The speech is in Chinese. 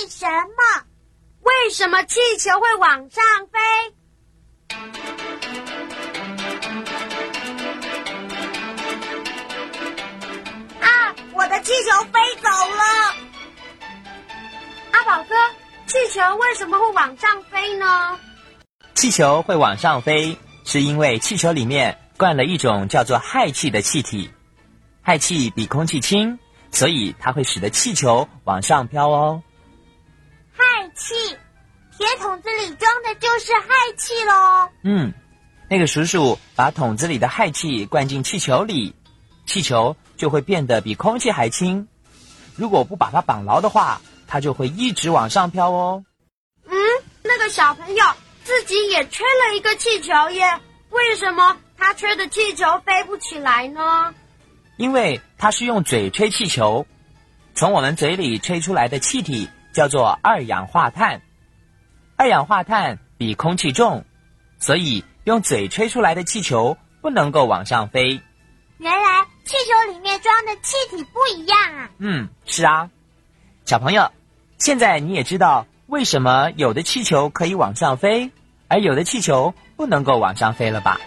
为什么？为什么气球会往上飞？啊！我的气球飞走了。阿宝哥，气球为什么会往上飞呢？气球会往上飞，是因为气球里面灌了一种叫做氦气的气体。氦气比空气轻，所以它会使得气球往上飘哦。氦气，铁桶子里装的就是氦气喽。嗯，那个叔叔把桶子里的氦气灌进气球里，气球就会变得比空气还轻。如果不把它绑牢的话，它就会一直往上飘哦。嗯，那个小朋友自己也吹了一个气球耶，为什么他吹的气球飞不起来呢？因为他是用嘴吹气球，从我们嘴里吹出来的气体叫做二氧化碳。二氧化碳比空气重，所以用嘴吹出来的气球不能够往上飞。原来气球里面装的气体不一样啊！嗯，是啊，小朋友，现在你也知道为什么有的气球可以往上飞，而有的气球不能够往上飞了吧？